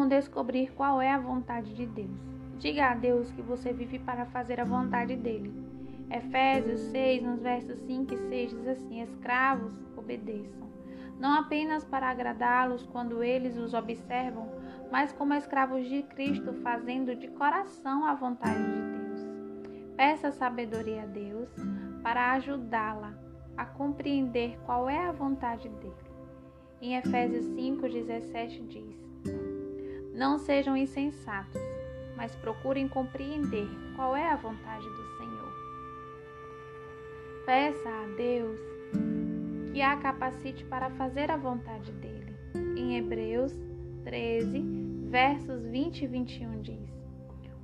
como descobrir qual é a vontade de Deus. Diga a Deus que você vive para fazer a vontade dele. Efésios 6, nos versos 5 e 6 diz assim: Escravos, obedeçam, não apenas para agradá-los quando eles os observam, mas como escravos de Cristo, fazendo de coração a vontade de Deus. Peça sabedoria a Deus para ajudá-la a compreender qual é a vontade dele. Em Efésios 5,17 diz: Não sejam insensatos, mas procurem compreender qual é a vontade do Senhor. Peça a Deus que a capacite para fazer a vontade dele. Em Hebreus 13, versos 20 e 21 diz: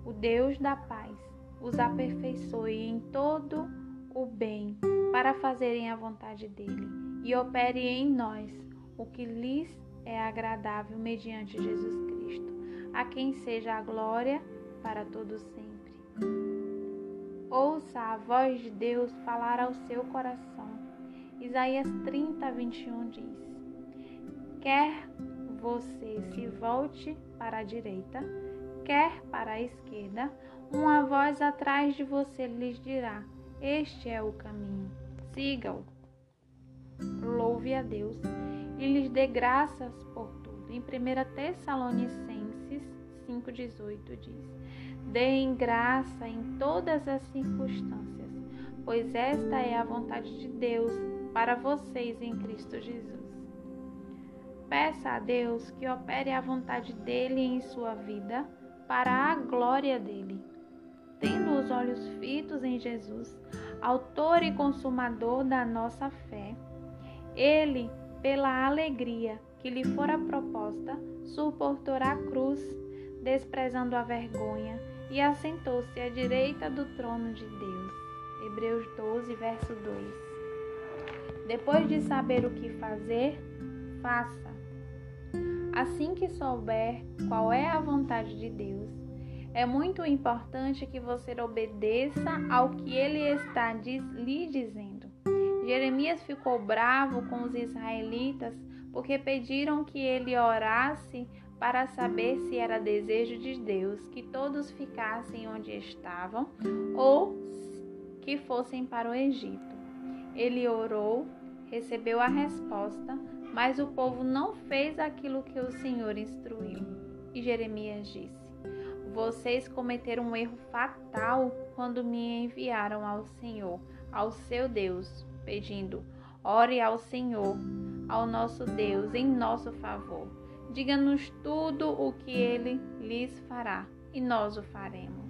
O Deus da paz os aperfeiçoe em todo o bem para fazerem a vontade dele e opere em nós o que lhes é agradável mediante Jesus Cristo, a quem seja a glória para todos sempre. Ouça a voz de Deus falar ao seu coração Isaías 30, 21 diz: Quer você se volte para a direita, quer para a esquerda, uma voz atrás de você lhes dirá: Este é o caminho, siga-o. Louve a Deus e lhes dê graças por tudo. Em 1 Tessalonicenses 5,18 diz: Deem graça em todas as circunstâncias, pois esta é a vontade de Deus para vocês em Cristo Jesus. Peça a Deus que opere a vontade dele em sua vida para a glória dele. Tendo os olhos fitos em Jesus, autor e consumador da nossa fé, ele, pela alegria que lhe fora proposta, suportou a cruz, desprezando a vergonha, e assentou-se à direita do trono de Deus. Hebreus 12, verso 2. Depois de saber o que fazer, faça. Assim que souber qual é a vontade de Deus, é muito importante que você obedeça ao que ele está lhe dizendo. Jeremias ficou bravo com os israelitas porque pediram que ele orasse para saber se era desejo de Deus que todos ficassem onde estavam ou que fossem para o Egito. Ele orou recebeu a resposta, mas o povo não fez aquilo que o Senhor instruiu. E Jeremias disse: Vocês cometeram um erro fatal quando me enviaram ao Senhor, ao seu Deus, pedindo: Ore ao Senhor, ao nosso Deus, em nosso favor. Diga-nos tudo o que ele lhes fará, e nós o faremos.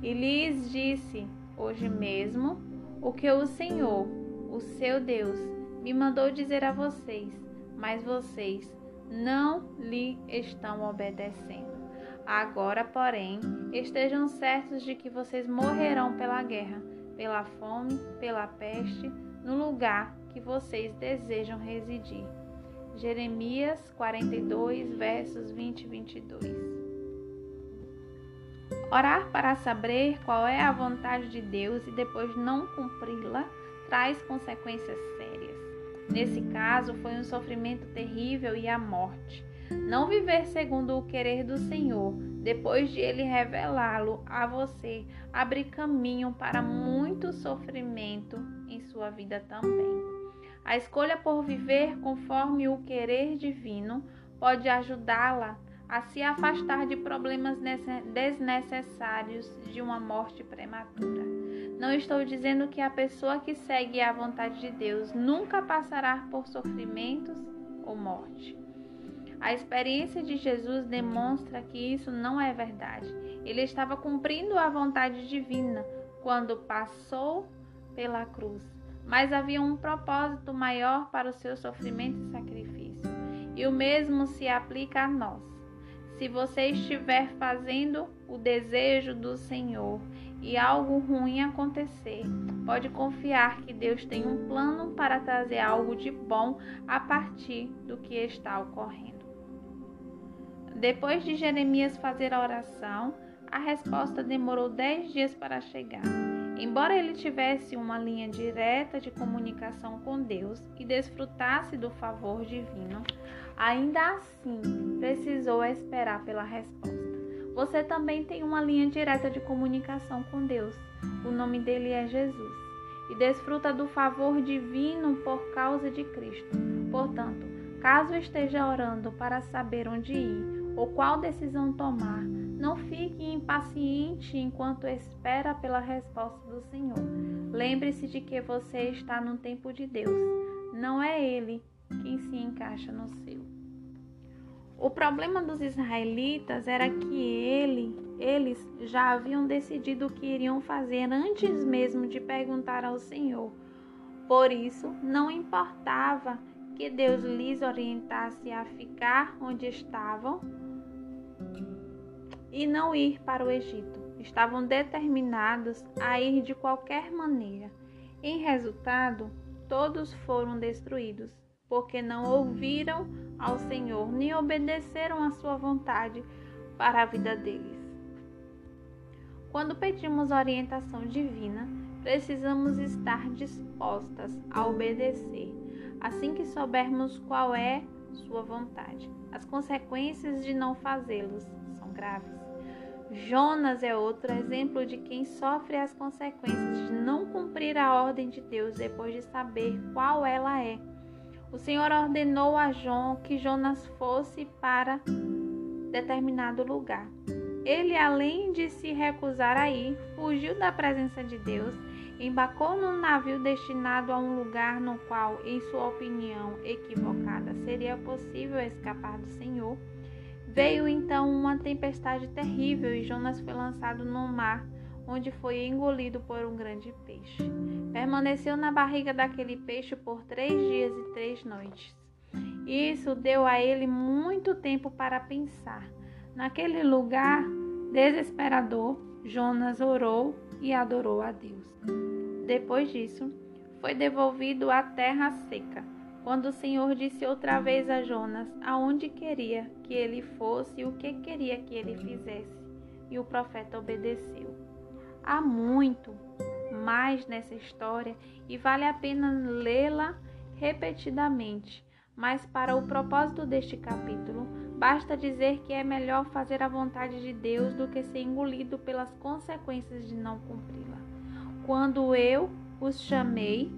E lhes disse hoje mesmo o que o Senhor, o seu Deus, me mandou dizer a vocês, mas vocês não lhe estão obedecendo. Agora, porém, estejam certos de que vocês morrerão pela guerra, pela fome, pela peste, no lugar que vocês desejam residir. Jeremias 42, versos 20 e 22. Orar para saber qual é a vontade de Deus e depois não cumpri-la traz consequências sérias. Nesse caso, foi um sofrimento terrível e a morte. Não viver segundo o querer do Senhor, depois de Ele revelá-lo a você, abre caminho para muito sofrimento em sua vida também. A escolha por viver conforme o querer divino pode ajudá-la a se afastar de problemas desnecessários de uma morte prematura. Não estou dizendo que a pessoa que segue a vontade de Deus nunca passará por sofrimentos ou morte. A experiência de Jesus demonstra que isso não é verdade. Ele estava cumprindo a vontade divina quando passou pela cruz, mas havia um propósito maior para o seu sofrimento e sacrifício. E o mesmo se aplica a nós. Se você estiver fazendo o desejo do Senhor e algo ruim acontecer, pode confiar que Deus tem um plano para trazer algo de bom a partir do que está ocorrendo. Depois de Jeremias fazer a oração, a resposta demorou dez dias para chegar. Embora ele tivesse uma linha direta de comunicação com Deus e desfrutasse do favor divino, ainda assim precisou esperar pela resposta. Você também tem uma linha direta de comunicação com Deus. O nome dele é Jesus e desfruta do favor divino por causa de Cristo. Portanto, caso esteja orando para saber onde ir ou qual decisão tomar, não fique impaciente enquanto espera pela resposta do Senhor. Lembre-se de que você está no tempo de Deus, não é Ele quem se encaixa no seu. O problema dos israelitas era que ele, eles já haviam decidido o que iriam fazer antes mesmo de perguntar ao Senhor. Por isso, não importava que Deus lhes orientasse a ficar onde estavam e não ir para o Egito. Estavam determinados a ir de qualquer maneira. Em resultado, todos foram destruídos porque não ouviram ao Senhor, nem obedeceram à sua vontade para a vida deles. Quando pedimos orientação divina, precisamos estar dispostas a obedecer, assim que soubermos qual é sua vontade. As consequências de não fazê-los são graves. Jonas é outro exemplo de quem sofre as consequências de não cumprir a ordem de Deus depois de saber qual ela é o Senhor ordenou a João que Jonas fosse para determinado lugar. Ele, além de se recusar a ir, fugiu da presença de Deus, embarcou num navio destinado a um lugar no qual, em sua opinião equivocada, seria possível escapar do Senhor. Veio então uma tempestade terrível e Jonas foi lançado no mar onde foi engolido por um grande peixe. Permaneceu na barriga daquele peixe por três dias e três noites. Isso deu a ele muito tempo para pensar. Naquele lugar desesperador, Jonas orou e adorou a Deus. Depois disso, foi devolvido à terra seca. Quando o Senhor disse outra vez a Jonas aonde queria que ele fosse e o que queria que ele fizesse, e o profeta obedeceu. Há muito mais nessa história e vale a pena lê-la repetidamente. Mas para o propósito deste capítulo, basta dizer que é melhor fazer a vontade de Deus do que ser engolido pelas consequências de não cumpri-la. Quando eu os chamei,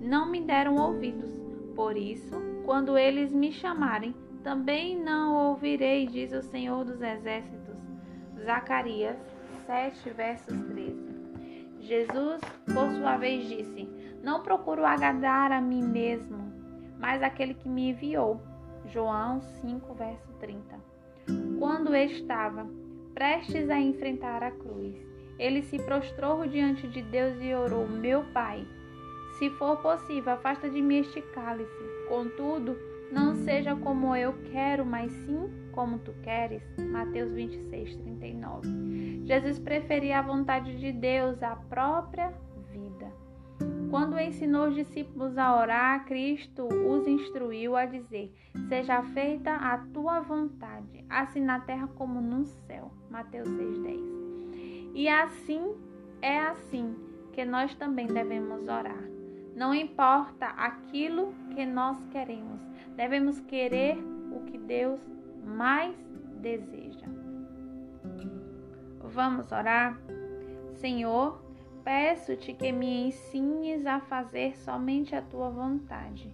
não me deram ouvidos. Por isso, quando eles me chamarem, também não ouvirei, diz o Senhor dos Exércitos. Zacarias 7, versos 13. Jesus, por sua vez, disse: Não procuro agradar a mim mesmo, mas aquele que me enviou. João 5, verso 30. Quando estava prestes a enfrentar a cruz, ele se prostrou diante de Deus e orou: Meu Pai, se for possível, afasta de mim este cálice. Contudo, não seja como eu quero, mas sim como tu queres. Mateus 26, 39. Jesus preferia a vontade de Deus à própria vida. Quando ensinou os discípulos a orar, Cristo os instruiu a dizer: Seja feita a tua vontade, assim na terra como no céu. Mateus 6,10. E assim é assim que nós também devemos orar. Não importa aquilo que nós queremos, devemos querer o que Deus mais deseja. Vamos orar? Senhor, peço-te que me ensines a fazer somente a tua vontade.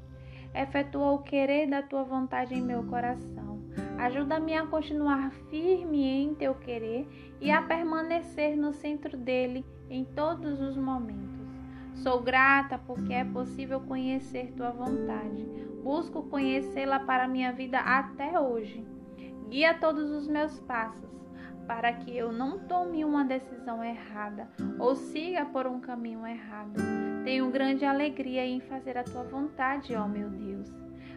Efetua o querer da tua vontade em meu coração. Ajuda-me a continuar firme em teu querer e a permanecer no centro dele em todos os momentos. Sou grata porque é possível conhecer tua vontade. Busco conhecê-la para minha vida até hoje. Guia todos os meus passos para que eu não tome uma decisão errada ou siga por um caminho errado. Tenho grande alegria em fazer a tua vontade, ó meu Deus.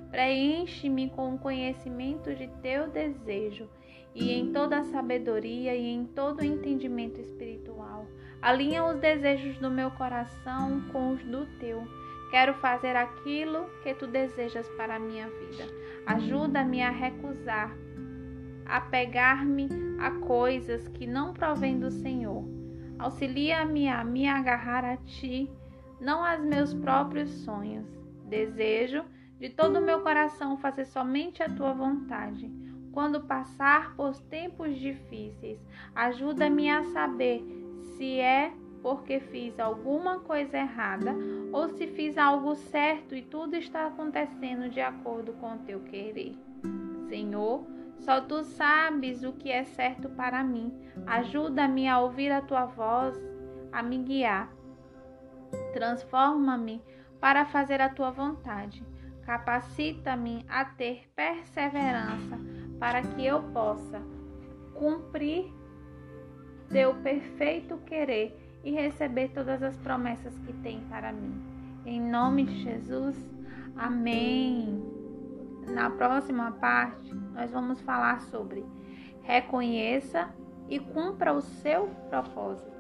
Preenche-me com o conhecimento de teu desejo e em toda a sabedoria e em todo o entendimento espiritual. Alinha os desejos do meu coração com os do teu. Quero fazer aquilo que tu desejas para a minha vida. Ajuda-me a recusar, a pegar-me a coisas que não provêm do Senhor. Auxilia-me a me agarrar a ti, não aos meus próprios sonhos. Desejo de todo o meu coração fazer somente a tua vontade. Quando passar por tempos difíceis, ajuda-me a saber se é porque fiz alguma coisa errada ou se fiz algo certo e tudo está acontecendo de acordo com teu querer. Senhor, só tu sabes o que é certo para mim. Ajuda-me a ouvir a tua voz, a me guiar. Transforma-me para fazer a tua vontade. Capacita-me a ter perseverança para que eu possa cumprir teu perfeito querer e receber todas as promessas que tem para mim. Em nome de Jesus, amém. Na próxima parte, nós vamos falar sobre reconheça e cumpra o seu propósito.